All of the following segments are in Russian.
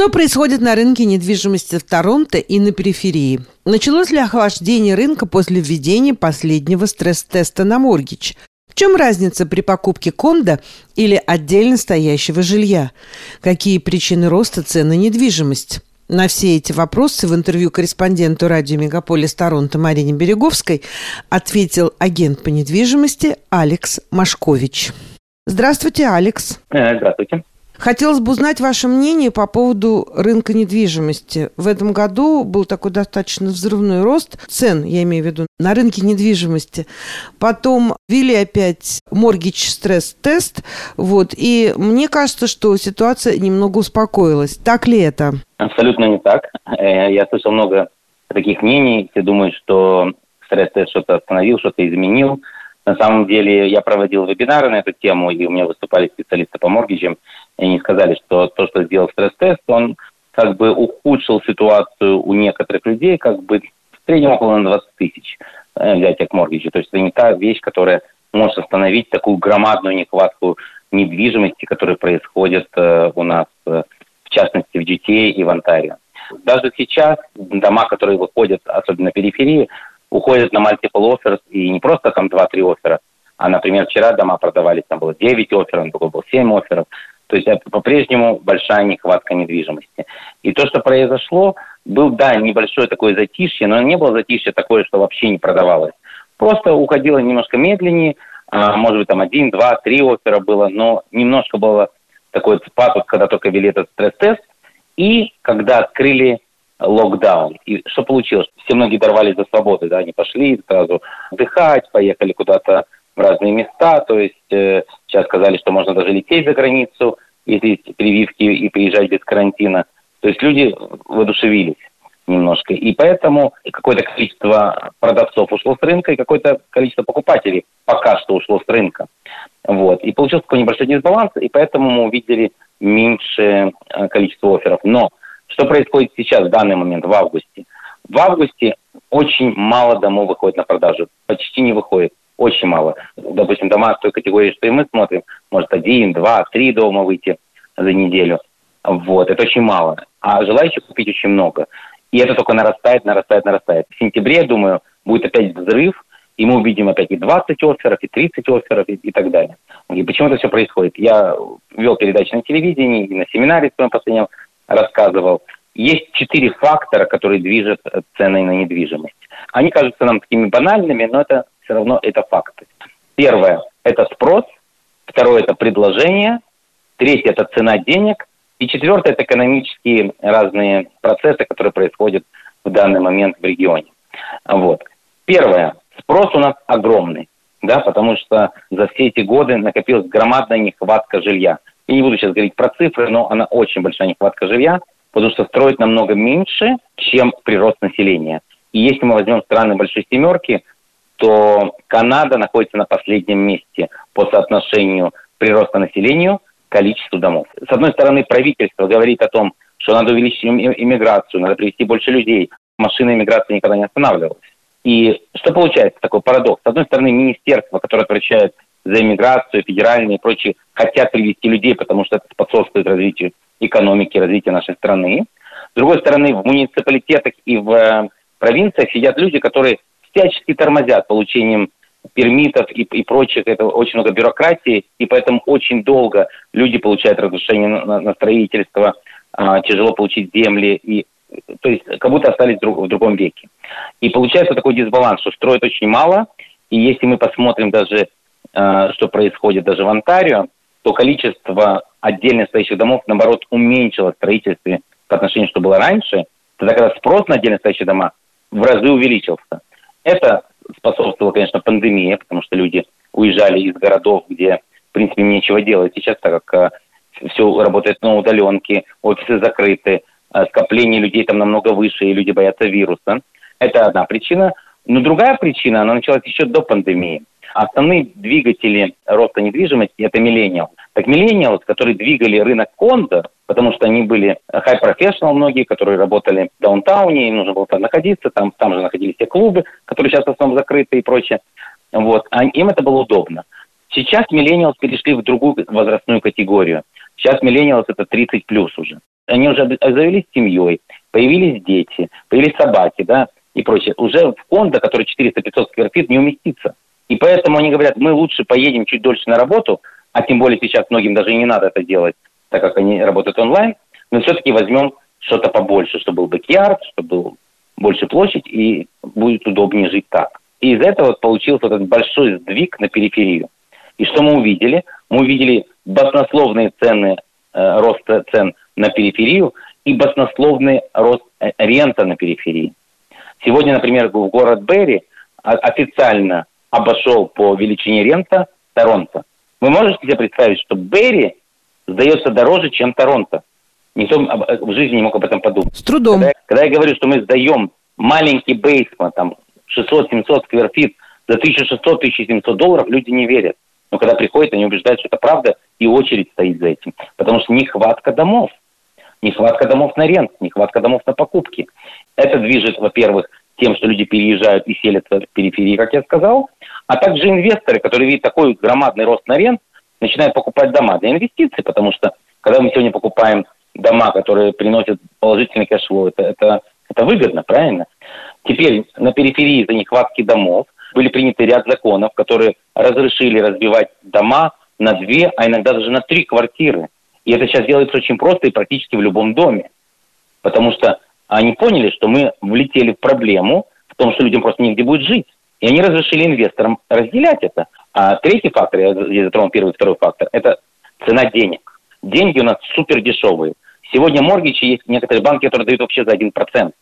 Что происходит на рынке недвижимости в Торонто и на периферии? Началось ли охлаждение рынка после введения последнего стресс-теста на моргич? В чем разница при покупке кондо или отдельно стоящего жилья? Какие причины роста цен на недвижимость? На все эти вопросы в интервью корреспонденту радио «Мегаполис Торонто» Марине Береговской ответил агент по недвижимости Алекс Машкович. Здравствуйте, Алекс. Э, здравствуйте. Хотелось бы узнать ваше мнение по поводу рынка недвижимости. В этом году был такой достаточно взрывной рост цен, я имею в виду, на рынке недвижимости. Потом ввели опять моргич стресс-тест. Вот, и мне кажется, что ситуация немного успокоилась. Так ли это? Абсолютно не так. Э, я слышал много таких мнений. Все думают, что стресс-тест что-то остановил, что-то изменил. На самом деле я проводил вебинары на эту тему, и у меня выступали специалисты по моргиджам, и они сказали, что то, что сделал стресс-тест, он как бы ухудшил ситуацию у некоторых людей, как бы в среднем около на 20 тысяч взятия к моргиджу. То есть это не та вещь, которая может остановить такую громадную нехватку недвижимости, которая происходит э, у нас, э, в частности, в GTA и в Онтарио. Даже сейчас дома, которые выходят, особенно на периферии, уходят на multiple offers, и не просто там 2-3 оффера, а, например, вчера дома продавались, там было 9 офферов, другой был 7 офферов. То есть это по-прежнему большая нехватка недвижимости. И то, что произошло, был, да, небольшое такое затишье, но не было затишье такое, что вообще не продавалось. Просто уходило немножко медленнее, а, может быть, там один, два, три оффера было, но немножко было такой спад, когда только ввели этот стресс-тест, и когда открыли локдаун. И что получилось? Все многие дорвались за свободы, да, они пошли сразу отдыхать, поехали куда-то в разные места, то есть э, сейчас сказали, что можно даже лететь за границу, если есть прививки и приезжать без карантина. То есть люди воодушевились немножко. И поэтому какое-то количество продавцов ушло с рынка, и какое-то количество покупателей пока что ушло с рынка. Вот. И получился такой небольшой дисбаланс, и поэтому мы увидели меньшее э, количество офферов. Но что происходит сейчас, в данный момент, в августе? В августе очень мало домов выходит на продажу. Почти не выходит. Очень мало. Допустим, дома той категории, что и мы смотрим, может один, два, три дома выйти за неделю. Вот, это очень мало. А желающих купить очень много. И это только нарастает, нарастает, нарастает. В сентябре, я думаю, будет опять взрыв, и мы увидим опять и 20 офферов, и 30 офферов, и, и так далее. И почему это все происходит? Я вел передачи на телевидении, и на семинаре в своем последнем рассказывал. Есть четыре фактора, которые движут ценой на недвижимость. Они кажутся нам такими банальными, но это все равно это факты. Первое – это спрос. Второе – это предложение. Третье – это цена денег. И четвертое – это экономические разные процессы, которые происходят в данный момент в регионе. Вот. Первое. Спрос у нас огромный, да, потому что за все эти годы накопилась громадная нехватка жилья. Я не буду сейчас говорить про цифры, но она очень большая нехватка жилья, потому что строить намного меньше, чем прирост населения. И если мы возьмем страны большой семерки, то Канада находится на последнем месте по соотношению прироста населению к количеству домов. С одной стороны, правительство говорит о том, что надо увеличить иммиграцию, надо привести больше людей. Машина иммиграции никогда не останавливалась. И что получается такой парадокс? С одной стороны, министерство, которое отвечает за иммиграцию, федеральные и прочие, хотят привести людей, потому что это способствует развитию экономики, развитию нашей страны. С другой стороны, в муниципалитетах и в э, провинциях сидят люди, которые всячески тормозят получением пермитов и, и прочих. Это очень много бюрократии, и поэтому очень долго люди получают разрешение на, на строительство, а, тяжело получить земли, и, то есть как будто остались друг, в другом веке. И получается такой дисбаланс, что строят очень мало, и если мы посмотрим даже что происходит даже в Онтарио, то количество отдельно стоящих домов, наоборот, уменьшилось строительстве по отношению, что было раньше, тогда когда спрос на отдельно стоящие дома в разы увеличился. Это способствовало, конечно, пандемии, потому что люди уезжали из городов, где, в принципе, нечего делать сейчас, так как э, все работает на удаленке, офисы закрыты, э, скопление людей там намного выше, и люди боятся вируса. Это одна причина. Но другая причина, она началась еще до пандемии. Основные двигатели роста недвижимости – это миллениал. Так миллениалы, которые двигали рынок кондо, потому что они были high professional многие, которые работали в даунтауне, им нужно было там находиться, там, там же находились те клубы, которые сейчас в основном закрыты и прочее. Вот. А им это было удобно. Сейчас миллениалы перешли в другую возрастную категорию. Сейчас миллениалс это 30 плюс уже. Они уже завелись семьей, появились дети, появились собаки, да, и прочее. Уже в кондо, который 400-500 скверфит, не уместится. И поэтому они говорят, мы лучше поедем чуть дольше на работу, а тем более сейчас многим даже и не надо это делать, так как они работают онлайн, но все-таки возьмем что-то побольше, чтобы был бэк чтобы был больше площадь, и будет удобнее жить так. И из этого получился этот большой сдвиг на периферию. И что мы увидели? Мы увидели баснословные цены, э, рост цен на периферию и баснословный рост э, рента на периферии. Сегодня, например, в город Берри официально обошел по величине рента Торонто. Вы можете себе представить, что Берри сдается дороже, чем Торонто? Никто в жизни не мог об этом подумать. С трудом. Когда, когда я говорю, что мы сдаем маленький бейсмент, там 600-700 скверфит за 1600-1700 долларов, люди не верят. Но когда приходят, они убеждают, что это правда, и очередь стоит за этим. Потому что нехватка домов. Нехватка домов на рент, нехватка домов на покупки. Это движет, во-первых, тем, что люди переезжают и селятся в периферии, как я сказал, а также инвесторы, которые видят такой громадный рост на рент, начинают покупать дома для инвестиций, потому что когда мы сегодня покупаем дома, которые приносят положительный cash flow, это, это, это выгодно, правильно? Теперь на периферии за нехватки домов были приняты ряд законов, которые разрешили разбивать дома на две, а иногда даже на три квартиры. И это сейчас делается очень просто и практически в любом доме. Потому что они поняли, что мы влетели в проблему в том, что людям просто негде будет жить. И они разрешили инвесторам разделять это. А третий фактор, я затронул первый и второй фактор, это цена денег. Деньги у нас супер дешевые. Сегодня моргичи есть некоторые банки, которые дают вообще за 1%.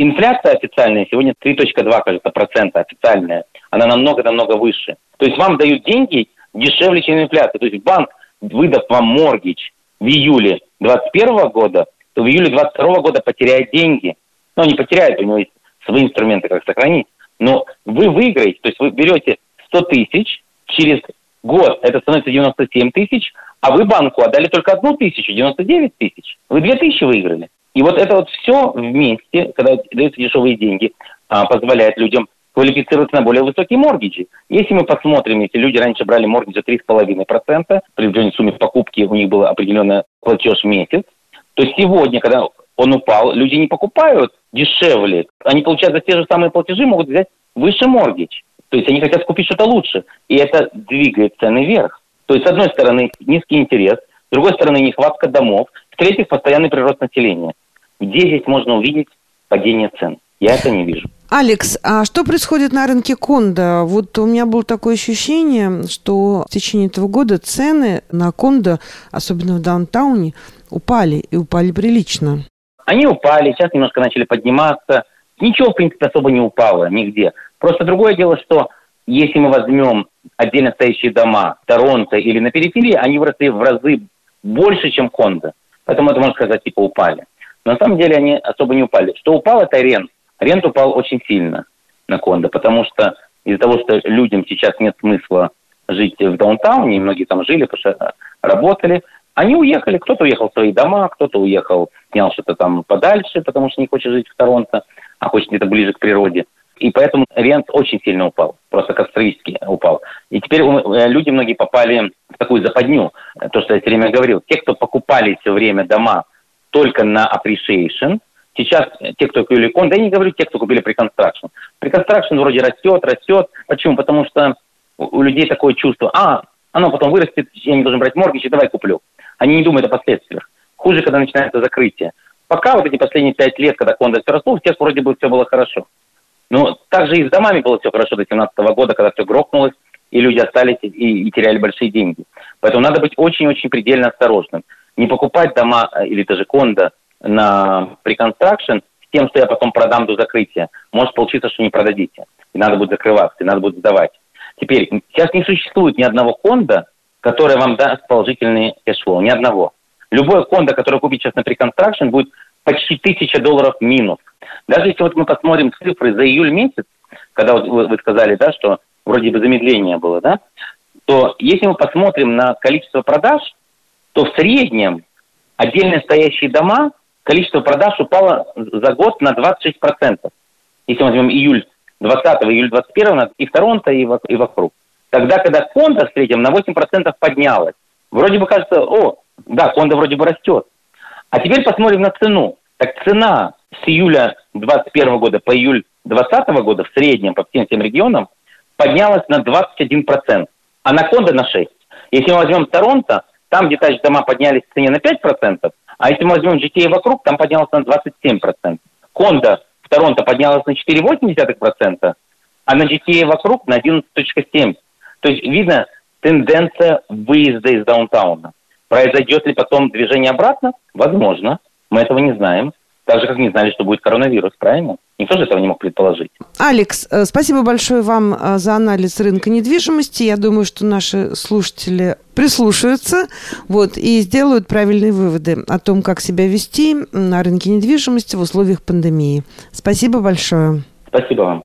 Инфляция официальная сегодня 3.2, кажется, процента официальная. Она намного-намного выше. То есть вам дают деньги дешевле, чем инфляция. То есть банк, выдав вам моргич в июле 2021 года, то в июле 2022 года потеряет деньги. Ну, не потеряет, у него есть свои инструменты, как сохранить. Но вы выиграете, то есть вы берете 100 тысяч, через год это становится 97 тысяч, а вы банку отдали только одну тысячу, 99 тысяч. Вы две тысячи выиграли. И вот это вот все вместе, когда даются дешевые деньги, а, позволяет людям квалифицироваться на более высокие моргиджи. Если мы посмотрим, если люди раньше брали моргидж за 3,5%, при определенной сумме покупки у них был определенный платеж в месяц, то сегодня, когда он упал, люди не покупают дешевле. Они получают за те же самые платежи, могут взять выше моргидж. То есть они хотят купить что-то лучше. И это двигает цены вверх. То есть, с одной стороны, низкий интерес, с другой стороны, нехватка домов, в-третьих, постоянный прирост населения. Где здесь можно увидеть падение цен? Я это не вижу. Алекс, а что происходит на рынке кондо? Вот у меня было такое ощущение, что в течение этого года цены на кондо, особенно в даунтауне, упали и упали прилично. Они упали, сейчас немножко начали подниматься. Ничего, в принципе, особо не упало нигде. Просто другое дело, что если мы возьмем отдельно стоящие дома Торонто или на периферии, они выросли в разы больше, чем кондо. Поэтому это, можно сказать, типа упали. Но на самом деле они особо не упали. Что упал, это рент. Рент упал очень сильно на кондо, потому что из-за того, что людям сейчас нет смысла жить в даунтауне, многие там жили, что работали, они уехали, кто-то уехал в свои дома, кто-то уехал, снял что-то там подальше, потому что не хочет жить в Торонто, а хочет где-то ближе к природе. И поэтому рент очень сильно упал, просто катастрофически упал. И теперь э, люди многие попали в такую западню, то, что я все время говорил. Те, кто покупали все время дома только на appreciation, Сейчас те, кто купили кон, да я не говорю те, кто купили преконстракшн. Преконстракшн вроде растет, растет. Почему? Потому что у людей такое чувство, а, оно потом вырастет, я не должен брать моргич, давай куплю. Они не думают о последствиях. Хуже, когда начинается закрытие. Пока вот эти последние пять лет, когда кондо все росло, всех вроде бы все было хорошо. Но также и с домами было все хорошо до 2017 года, когда все грохнулось, и люди остались и, и теряли большие деньги. Поэтому надо быть очень-очень предельно осторожным. Не покупать дома э, или даже кондо на pre-construction с тем, что я потом продам до закрытия. Может получиться, что не продадите. И надо будет закрываться, и надо будет сдавать. Теперь, сейчас не существует ни одного конда, которое вам даст положительный cash flow. Ни одного. Любое кондо, которое купить сейчас на pre-construction, будет почти тысяча долларов минус. Даже если вот мы посмотрим цифры за июль месяц, когда вот вы, сказали, да, что вроде бы замедление было, да, то если мы посмотрим на количество продаж, то в среднем отдельно стоящие дома количество продаж упало за год на 26%. Если мы возьмем июль 20 июль 21 и в Торонто, и вокруг. Тогда, когда Конда среднем на 8% поднялась. Вроде бы кажется, о, Да, кондо вроде бы растет. А теперь посмотрим на цену. Так цена с июля 2021 года по июль 2020 года в среднем по всем тем регионам поднялась на 21%, а на кондо на 6%. Если мы возьмем Торонто, там детач дома поднялись в цене на 5%, а если мы возьмем GTA вокруг, там поднялось на 27%. Кондо в Торонто поднялась на 4,8%, а на GTA вокруг на 11,7%. То есть видно тенденция выезда из даунтауна. Произойдет ли потом движение обратно? Возможно. Мы этого не знаем. Так же, как не знали, что будет коронавирус, правильно? Никто же этого не мог предположить. Алекс, э, спасибо большое вам э, за анализ рынка недвижимости. Я думаю, что наши слушатели прислушаются вот, и сделают правильные выводы о том, как себя вести на рынке недвижимости в условиях пандемии. Спасибо большое. Спасибо вам.